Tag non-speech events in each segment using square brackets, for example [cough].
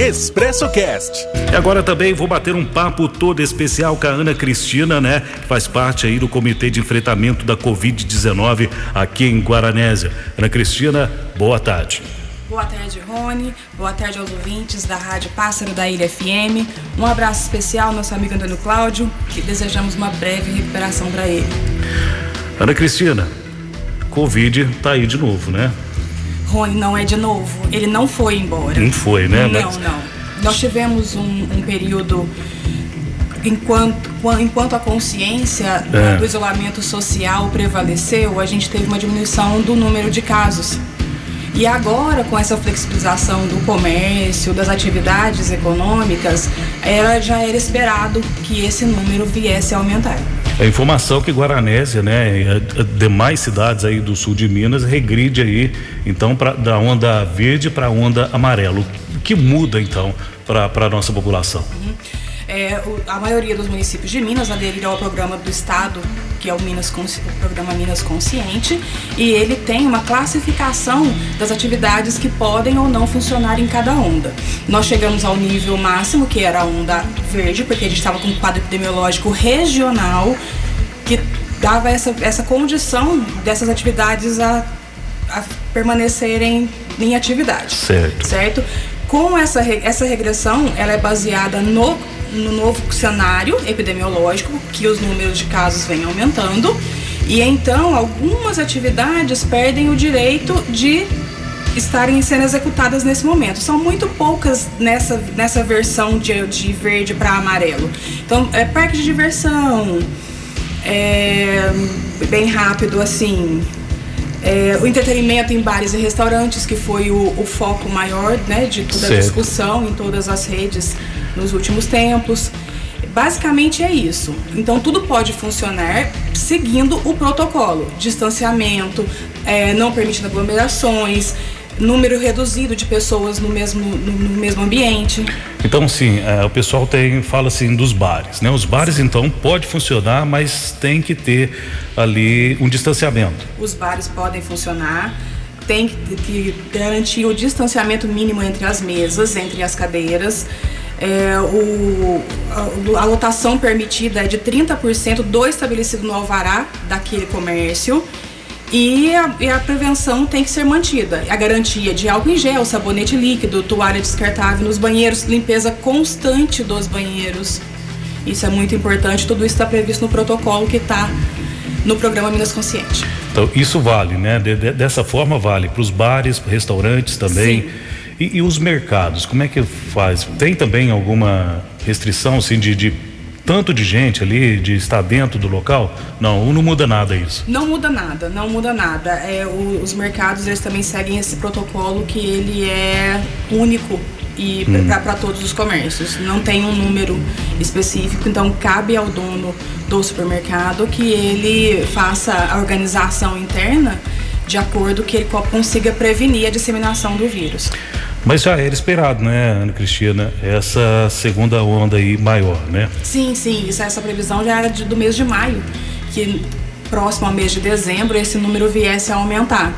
Expresso Cast. E agora também vou bater um papo todo especial com a Ana Cristina, né? Que faz parte aí do Comitê de Enfrentamento da Covid-19 aqui em Guaranésia. Ana Cristina, boa tarde. Boa tarde, Rony. Boa tarde aos ouvintes da Rádio Pássaro da Ilha FM. Um abraço especial ao nosso amigo Antônio Cláudio, que desejamos uma breve recuperação para ele. Ana Cristina, Covid tá aí de novo, né? Rony, não é de novo. Ele não foi embora. Não foi, né? Não, Mas... não. Nós tivemos um, um período enquanto, enquanto a consciência é. do isolamento social prevaleceu, a gente teve uma diminuição do número de casos. E agora, com essa flexibilização do comércio, das atividades econômicas, era, já era esperado que esse número viesse a aumentar. A informação que Guaranésia, né, demais cidades aí do sul de Minas regride aí, então, da onda verde para a onda amarelo. O que muda, então, para a nossa população? Uhum. É, o, a maioria dos municípios de Minas aderiram ao programa do Estado, que é o, Minas, o programa Minas Consciente, e ele tem uma classificação das atividades que podem ou não funcionar em cada onda. Nós chegamos ao nível máximo, que era a onda verde, porque a gente estava com um quadro epidemiológico regional que dava essa, essa condição dessas atividades a, a permanecerem em atividade. Certo. Certo? Com essa, essa regressão, ela é baseada no no novo cenário epidemiológico, que os números de casos vêm aumentando, e então algumas atividades perdem o direito de estarem sendo executadas nesse momento. São muito poucas nessa, nessa versão de, de verde para amarelo. Então, é parque de diversão, é, bem rápido assim. É, o entretenimento em bares e restaurantes, que foi o, o foco maior né, de toda certo. a discussão em todas as redes nos últimos tempos. Basicamente é isso. Então tudo pode funcionar seguindo o protocolo: distanciamento, é, não permitindo aglomerações, número reduzido de pessoas no mesmo, no, mesmo ambiente. Então, sim, é, o pessoal tem, fala assim dos bares, né? Os bares, então, pode funcionar, mas tem que ter ali um distanciamento. Os bares podem funcionar, tem que, que garantir o distanciamento mínimo entre as mesas, entre as cadeiras. É, o, a, a, lotação permitida é de 30% do estabelecido no alvará daquele comércio. E a, e a, prevenção tem que ser mantida. A garantia de álcool em gel, sabonete líquido, toalha descartável nos banheiros, limpeza constante dos banheiros. Isso é muito importante. Tudo isso está previsto no protocolo que está no programa Minas Consciente. Então, isso vale, né? De, de, dessa forma, vale para os bares, restaurantes também. Sim e, e, os mercados, como é que faz? Tem também alguma restrição assim, de, de tanto de gente ali, de estar dentro do local? Não, não muda nada isso. Não muda nada, não muda nada. É, o, os mercados eles também seguem esse protocolo que ele é único e hum. para todos os comércios. Não tem um número específico, então cabe ao dono do supermercado que ele faça a organização interna de acordo que ele consiga prevenir a disseminação do vírus. Mas já era esperado, né, Ana Cristina, essa segunda onda aí maior, né? Sim, sim, isso, essa previsão já era de, do mês de maio, que próximo ao mês de dezembro esse número viesse a aumentar.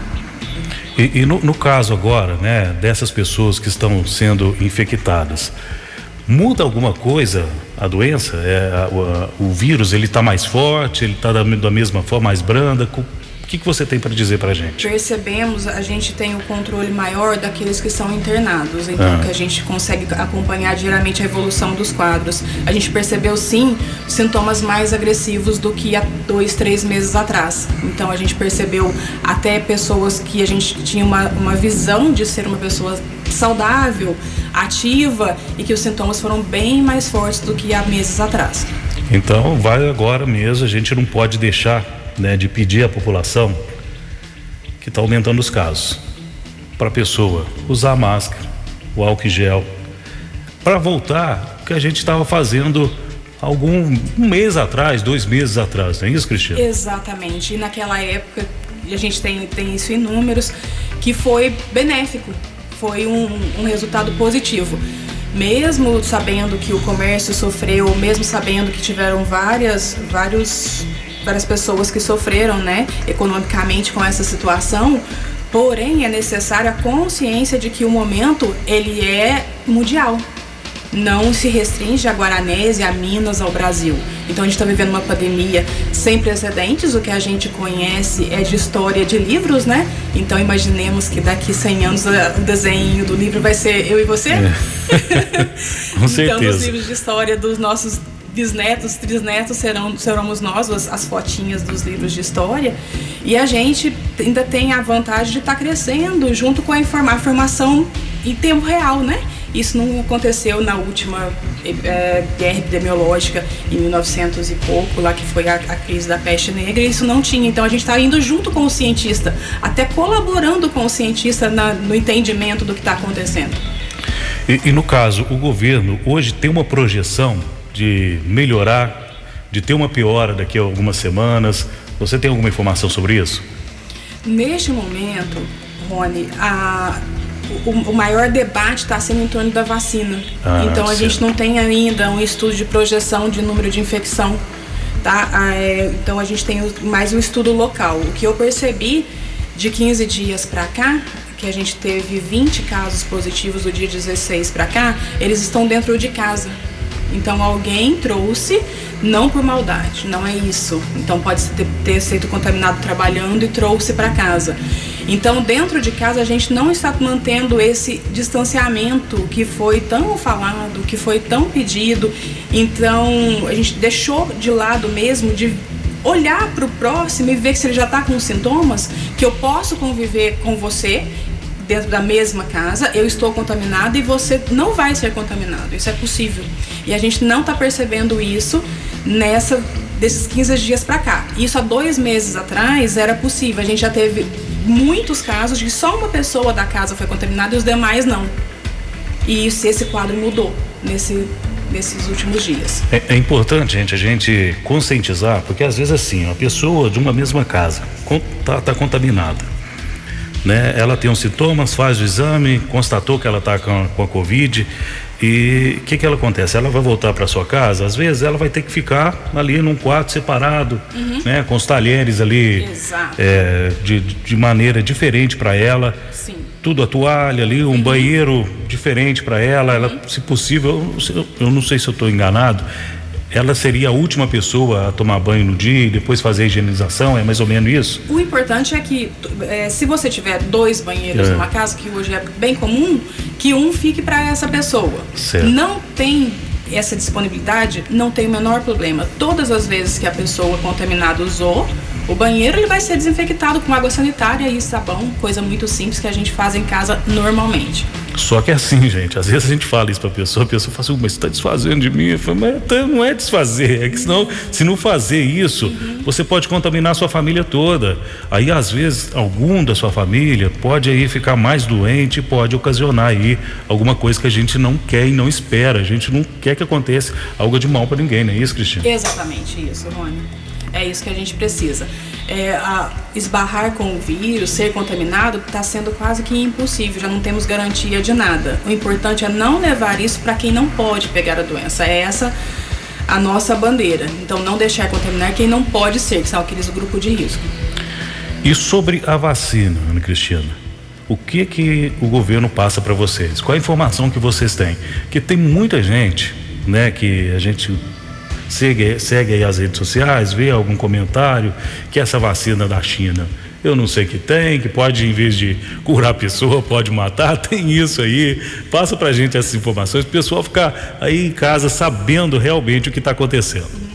E, e no, no, caso agora, né, dessas pessoas que estão sendo infectadas, muda alguma coisa a doença? É, a, o, o, vírus ele está mais forte, ele está da, da mesma forma mais branda? Que, que você tem para dizer para a gente? Percebemos, a gente tem o controle maior daqueles que são internados, então ah. que a gente consegue acompanhar diariamente a evolução dos quadros. A gente percebeu sim sintomas mais agressivos do que há dois, três meses atrás. Então a gente percebeu até pessoas que a gente tinha uma, uma visão de ser uma pessoa saudável, ativa e que os sintomas foram bem mais fortes do que há meses atrás. Então vai agora mesmo, a gente não pode deixar né, de pedir à população que está aumentando os casos para a pessoa usar máscara, o álcool gel, para voltar o que a gente estava fazendo algum um mês atrás, dois meses atrás, não é isso, Cristiano? Exatamente. E naquela época a gente tem, tem isso em números que foi benéfico, foi um, um resultado positivo mesmo sabendo que o comércio sofreu, mesmo sabendo que tiveram várias, vários para as pessoas que sofreram, né, economicamente com essa situação, Porém, é necessária a consciência de que o momento ele é mundial não se restringe a Guaranese, a Minas, ao Brasil. Então a gente está vivendo uma pandemia sem precedentes. O que a gente conhece é de história de livros, né? Então imaginemos que daqui 100 anos o desenho do livro vai ser eu e você. É. [laughs] Com [laughs] certeza. Então os livros de história dos nossos bisnetos, trisnetos serão seremos nós as, as fotinhas dos livros de história e a gente ainda tem a vantagem de estar tá crescendo junto com a, informa, a informação em tempo real, né? Isso não aconteceu na última é, guerra epidemiológica em 1900 e pouco, lá que foi a, a crise da peste negra, isso não tinha. Então a gente está indo junto com o cientista, até colaborando com o cientista na, no entendimento do que está acontecendo. E, e no caso, o governo hoje tem uma projeção de melhorar, de ter uma piora daqui a algumas semanas. Você tem alguma informação sobre isso? Neste momento, Rony, a, o, o maior debate está sendo em torno da vacina. Ah, então a gente não tem ainda um estudo de projeção de número de infecção. Tá? Ah, é, então a gente tem mais um estudo local. O que eu percebi de 15 dias para cá, que a gente teve 20 casos positivos do dia 16 para cá, eles estão dentro de casa. Então alguém trouxe, não por maldade, não é isso. Então pode ter, ter sido contaminado trabalhando e trouxe para casa. Então, dentro de casa, a gente não está mantendo esse distanciamento que foi tão falado, que foi tão pedido. Então, a gente deixou de lado mesmo de olhar para o próximo e ver se ele já está com sintomas, que eu posso conviver com você dentro da mesma casa, eu estou contaminada e você não vai ser contaminado. Isso é possível. E a gente não está percebendo isso nessa desses 15 dias para cá. Isso há dois meses atrás era possível. A gente já teve muitos casos de só uma pessoa da casa foi contaminada e os demais não. E isso, esse quadro mudou nesse, nesses últimos dias. É, é, importante, gente, a gente conscientizar, porque às vezes assim, uma pessoa de uma mesma casa está tá contaminada. Né? Ela tem os sintomas, faz o exame, constatou que ela está com, com a Covid e o que, que ela acontece? Ela vai voltar para sua casa, às vezes ela vai ter que ficar ali num quarto separado, uhum. né? Com os talheres ali é, de, de maneira diferente para ela. Sim. Tudo a toalha ali, um uhum. banheiro diferente para ela. Ela, uhum. se possível, eu, eu não sei se eu estou enganado, ela seria a última pessoa a tomar banho no dia e depois fazer a higienização? É mais ou menos isso? O importante é que, é, se você tiver dois banheiros é. numa casa, que hoje é bem comum, que um fique para essa pessoa. Certo. Não tem essa disponibilidade, não tem o menor problema. Todas as vezes que a pessoa contaminada usou o banheiro, ele vai ser desinfectado com água sanitária e sabão, coisa muito simples que a gente faz em casa normalmente. Só que é assim, gente, às vezes a gente fala isso pra pessoa, a pessoa fala assim, mas você tá desfazendo de mim? Eu falo, mas não é desfazer, é que senão, se não fazer isso, você pode contaminar a sua família toda. Aí, às vezes, algum da sua família pode aí ficar mais doente pode ocasionar aí alguma coisa que a gente não quer e não espera. A gente não quer que aconteça algo de mal para ninguém, não é isso, Cristina? Exatamente isso, Rony. É isso que a gente precisa. É, esbarrar com o vírus, ser contaminado, está sendo quase que impossível, já não temos garantia de nada. O importante é não levar isso para quem não pode pegar a doença. É essa a nossa bandeira. Então, não deixar contaminar quem não pode ser, que são aqueles grupos de risco. E sobre a vacina, Ana Cristina? O que que o governo passa para vocês? Qual a informação que vocês têm? Que tem muita gente, né, que a gente segue, segue aí as redes sociais, vê algum comentário que essa vacina da China eu não sei que tem, que pode, em vez de curar a pessoa, pode matar, [laughs] tem isso aí. Passa pra gente essas informações, o pessoal ficar aí em casa sabendo realmente o que está acontecendo.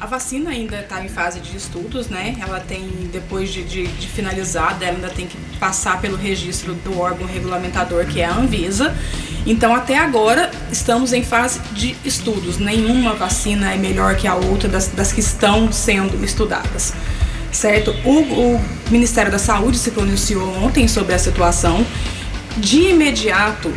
A vacina ainda está em fase de estudos, né? Ela tem, depois de, de, de finalizada, ela ainda tem que passar pelo registro do órgão regulamentador, que é a Anvisa. Então, até agora, estamos em fase de estudos. Nenhuma vacina é melhor que a outra das, das que estão sendo estudadas. Certo? O, o Ministério da Saúde se pronunciou ontem sobre a situação. De imediato,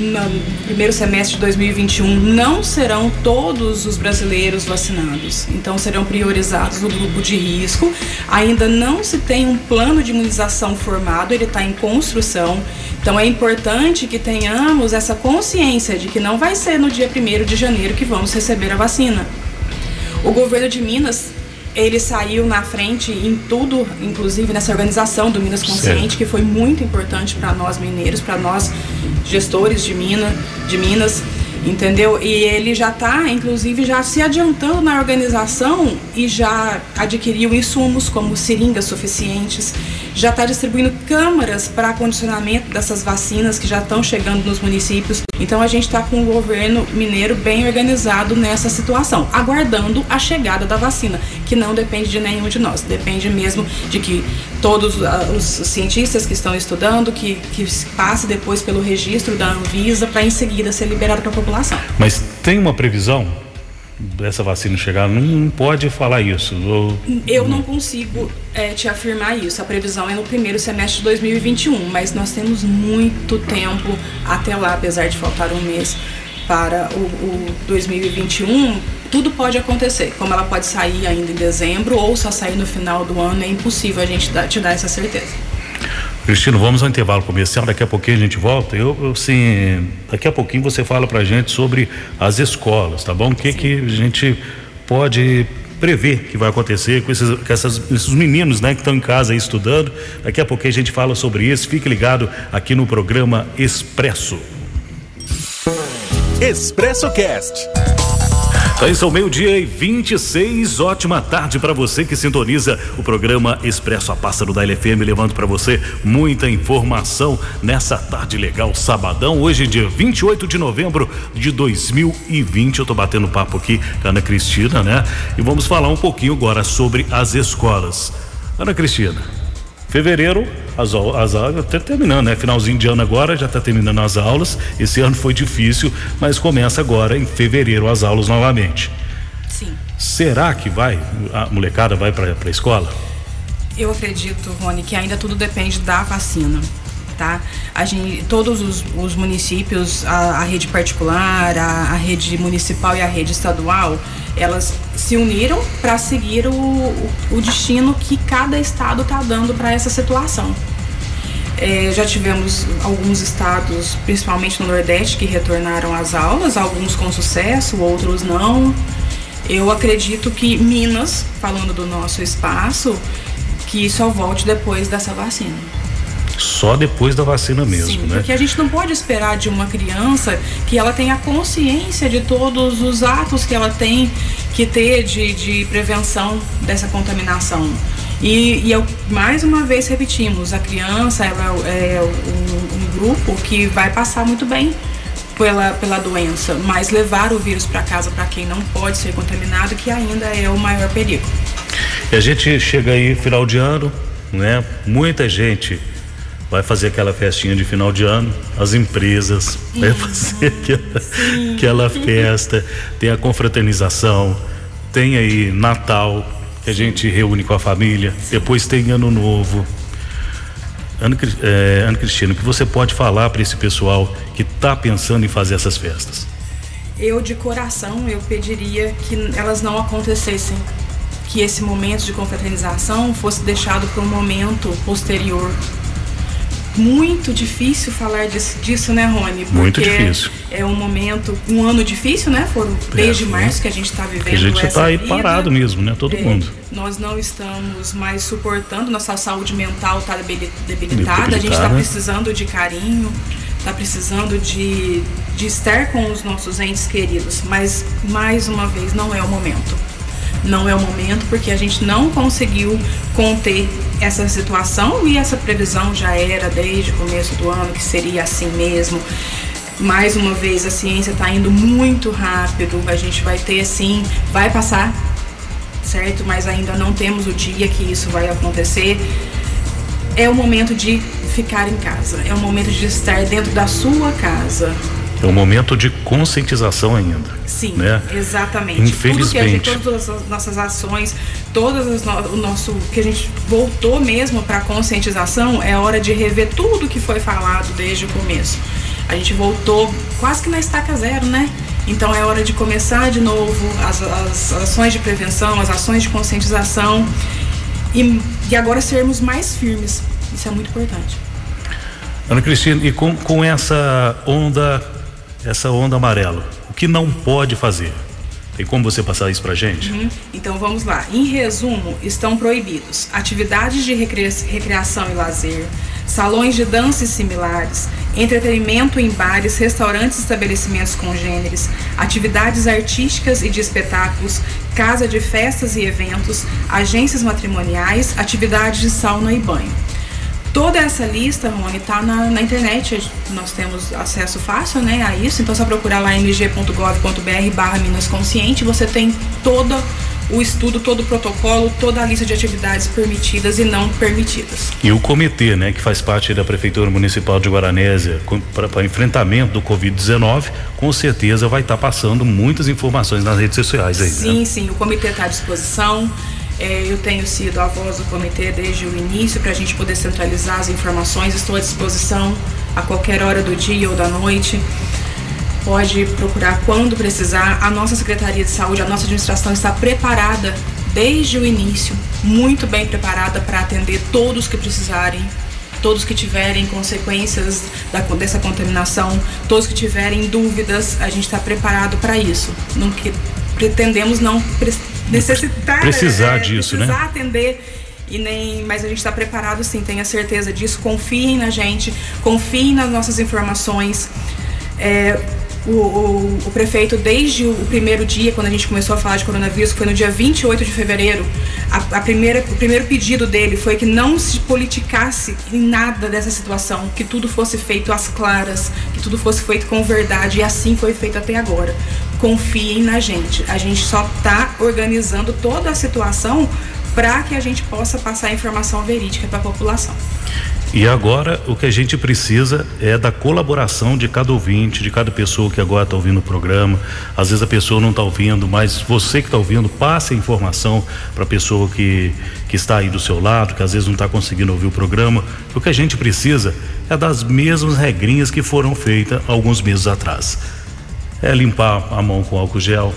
no primeiro semestre de 2021 não serão todos os brasileiros vacinados. Então serão priorizados o grupo de risco. Ainda não se tem um plano de imunização formado, ele está em construção. Então é importante que tenhamos essa consciência de que não vai ser no dia 1 de janeiro que vamos receber a vacina. O governo de Minas ele saiu na frente em tudo, inclusive nessa organização do Minas Consciente, certo. que foi muito importante para nós mineiros, para nós gestores de, Mina, de Minas entendeu? E ele já está, inclusive, já se adiantando na organização e já adquiriu insumos como seringas suficientes, já está distribuindo câmaras para condicionamento dessas vacinas que já estão chegando nos municípios. Então a gente está com o governo mineiro bem organizado nessa situação, aguardando a chegada da vacina, que não depende de nenhum de nós, depende mesmo de que todos uh, os cientistas que estão estudando, que, que passe depois pelo registro da Anvisa para em seguida ser liberado para a população. Mas tem uma previsão dessa vacina chegar? Não pode falar isso. Eu, eu não consigo é, te afirmar isso. A previsão é no primeiro semestre de 2021, mas nós temos muito tempo até lá, apesar de faltar um mês para o, o 2021 tudo pode acontecer. Como ela pode sair ainda em dezembro ou só sair no final do ano, é impossível a gente dar, te dar essa certeza. Cristino, vamos ao intervalo comercial, daqui a pouquinho a gente volta. Eu, eu sim, daqui a pouquinho você fala pra gente sobre as escolas, tá bom? O que sim. que a gente pode prever que vai acontecer com esses, com essas, esses meninos, né, que estão em casa aí estudando. Daqui a pouquinho a gente fala sobre isso. Fique ligado aqui no programa Expresso. Expresso Cast. Então, isso é o meio-dia e 26. Ótima tarde para você que sintoniza o programa Expresso a Pássaro da LFM, levando para você muita informação nessa tarde legal, sabadão. Hoje, dia 28 de novembro de 2020. Eu tô batendo papo aqui com a Ana Cristina, né? E vamos falar um pouquinho agora sobre as escolas. Ana Cristina, Fevereiro, as, as aulas, até terminando, né? Finalzinho de ano agora, já está terminando as aulas. Esse ano foi difícil, mas começa agora em fevereiro as aulas novamente. Sim. Será que vai, a molecada vai para a escola? Eu acredito, Rony, que ainda tudo depende da vacina tá? A gente, todos os, os municípios, a, a, rede particular, a, a, rede municipal e a rede estadual, elas se uniram para seguir o, o, destino que cada estado está dando para essa situação. É, já tivemos alguns estados, principalmente no Nordeste, que retornaram às aulas, alguns com sucesso, outros não. Eu acredito que Minas, falando do nosso espaço, que só volte depois dessa vacina só depois da vacina mesmo, Sim, né? Porque a gente não pode esperar de uma criança que ela tenha consciência de todos os atos que ela tem que ter de, de prevenção dessa contaminação. E, e eu, mais uma vez repetimos, a criança ela é um, um grupo que vai passar muito bem pela, pela doença, mas levar o vírus para casa para quem não pode ser contaminado, que ainda é o maior perigo. E a gente chega aí final de ano, né? Muita gente vai fazer aquela festinha de final de ano, as empresas, uhum. vai fazer aquela, aquela festa, tem a confraternização, tem aí Natal, que a gente reúne com a família, depois tem Ano Novo. Ana, é, Ana Cristina, o que você pode falar para esse pessoal que está pensando em fazer essas festas? Eu, de coração, eu pediria que elas não acontecessem que esse momento de confraternização fosse deixado para um momento posterior, muito difícil falar disso, disso né, Rony? Porque muito difícil. É um momento, um ano difícil, né? Foram desde é, março que a gente está vivendo. A gente está aí vida. parado mesmo, né? Todo é, mundo. Nós não estamos mais suportando, nossa saúde mental está debilitada, a gente está precisando de carinho, está precisando de, de estar com os nossos entes queridos, mas mais uma vez não é o momento não é o momento porque a gente não conseguiu conter essa situação e essa previsão já era desde o começo do ano que seria assim mesmo. Mais uma vez, a ciência está indo muito rápido, a gente vai ter sim, vai passar, certo? Mas ainda não temos o dia que isso vai acontecer. É o momento de ficar em casa, é o momento de estar dentro da sua casa, é um momento de conscientização ainda. Sim, né? exatamente. Infelizmente. Gente, todas as nossas ações, todas as no, o nosso que a gente voltou mesmo para conscientização, é hora de rever tudo que foi falado desde o começo. A gente voltou quase que na estaca zero, né? Então é hora de começar de novo as, as ações de prevenção, as ações de conscientização e, e agora sermos mais firmes. Isso é muito importante. Ana Cristina, e com, com essa onda essa onda amarela. O que não pode fazer? E como você passar isso para gente? Uhum. Então vamos lá. Em resumo, estão proibidos atividades de recreação e lazer, salões de dança e similares, entretenimento em bares, restaurantes estabelecimentos congêneres, atividades artísticas e de espetáculos, casa de festas e eventos, agências matrimoniais, atividades de sauna e banho. Toda essa lista, Rony, está na, na, internet. Nós temos acesso fácil né, a isso. Então, é só procurar lá mg.gov.br barra Minas Consciente. Você tem todo o estudo, todo o protocolo, toda a lista de atividades permitidas e não permitidas. E o comitê, né, que faz parte da Prefeitura Municipal de Guaranésia para enfrentamento do Covid-19, com certeza vai estar tá passando muitas informações nas redes sociais aí. Né? Sim, né? sim, o comitê está à disposição. É, eu tenho sido a voz do comitê desde o início para a gente poder centralizar as informações. Estou à disposição a qualquer hora do dia ou da noite. Pode procurar quando precisar. A nossa Secretaria de Saúde, a nossa administração está preparada desde o início, muito bem preparada para atender todos que precisarem, todos que tiverem consequências da, dessa contaminação, todos que tiverem dúvidas, a gente está preparado para isso. Não que pretendemos não necessitar precisar é, disso, precisar né? atender e nem, mas a gente está preparado sim, tenha certeza disso. Confiem na gente, confiem nas nossas informações. É, o, o, o, prefeito, desde o primeiro dia, quando a gente começou a falar de coronavírus, que foi no dia 28 de fevereiro, a, a primeira, o primeiro pedido dele foi que não se politicasse em nada dessa situação, que tudo fosse feito às claras, que tudo fosse feito com verdade, e assim foi feito até agora. Confiem na gente. A gente só está organizando toda a situação para que a gente possa passar a informação verídica para a população. E agora o que a gente precisa é da colaboração de cada ouvinte, de cada pessoa que agora está ouvindo o programa. Às vezes a pessoa não está ouvindo, mas você que está ouvindo, passe a informação para a pessoa que, que está aí do seu lado, que às vezes não está conseguindo ouvir o programa. O que a gente precisa é das mesmas regrinhas que foram feitas alguns meses atrás. É limpar a mão com álcool gel,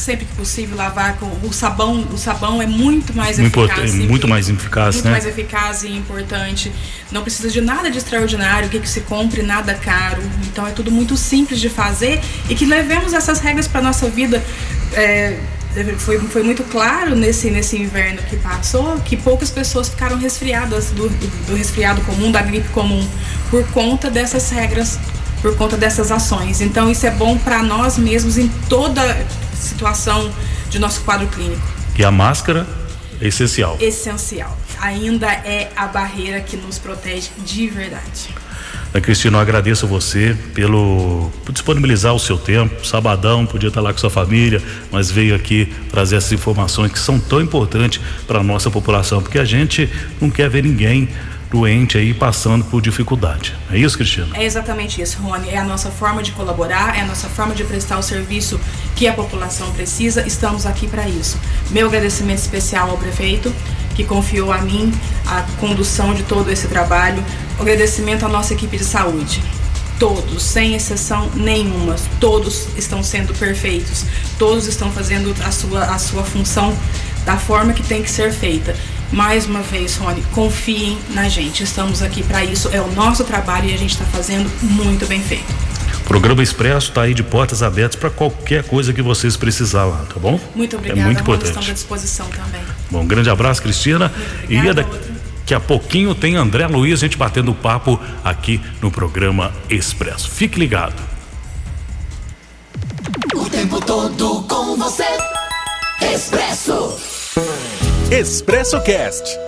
sempre que possível lavar com o sabão. O sabão é muito mais eficaz. Muito, muito mais eficaz, muito né? mais eficaz e importante. Não precisa de nada de extraordinário, que, que se compre nada caro. Então é tudo muito simples de fazer e que levemos essas regras para nossa vida. É, foi, foi muito claro nesse, nesse inverno que passou que poucas pessoas ficaram resfriadas do, do resfriado comum, da gripe comum, por conta dessas regras por conta dessas ações. Então isso é bom para nós mesmos em toda situação de nosso quadro clínico. E a máscara é essencial. Essencial. Ainda é a barreira que nos protege de verdade. Ana Cristina, eu agradeço a você pelo por disponibilizar o seu tempo. Sabadão, podia estar lá com sua família, mas veio aqui trazer essas informações que são tão importantes para a nossa população, porque a gente não quer ver ninguém doente aí passando por dificuldade. É isso, Cristina? É exatamente isso, Rony. É a nossa forma de colaborar, é a nossa forma de prestar o serviço que a população precisa. Estamos aqui para isso. Meu agradecimento especial ao prefeito que confiou a mim a condução de todo esse trabalho. Agradecimento à nossa equipe de saúde. Todos, sem exceção nenhuma, todos estão sendo perfeitos. Todos estão fazendo a sua, a sua função da forma que tem que ser feita. Mais uma vez, Rony, confiem na gente. Estamos aqui para isso. É o nosso trabalho e a gente está fazendo muito bem feito. O programa Expresso está aí de portas abertas para qualquer coisa que vocês precisarem, tá bom? Muito obrigada. É muito importante. Estamos à disposição também. Bom, um grande abraço, Cristina. e daqui a pouquinho tem André Luiz, a gente batendo papo aqui no programa Expresso. Fique ligado. O tempo todo Expresso Cast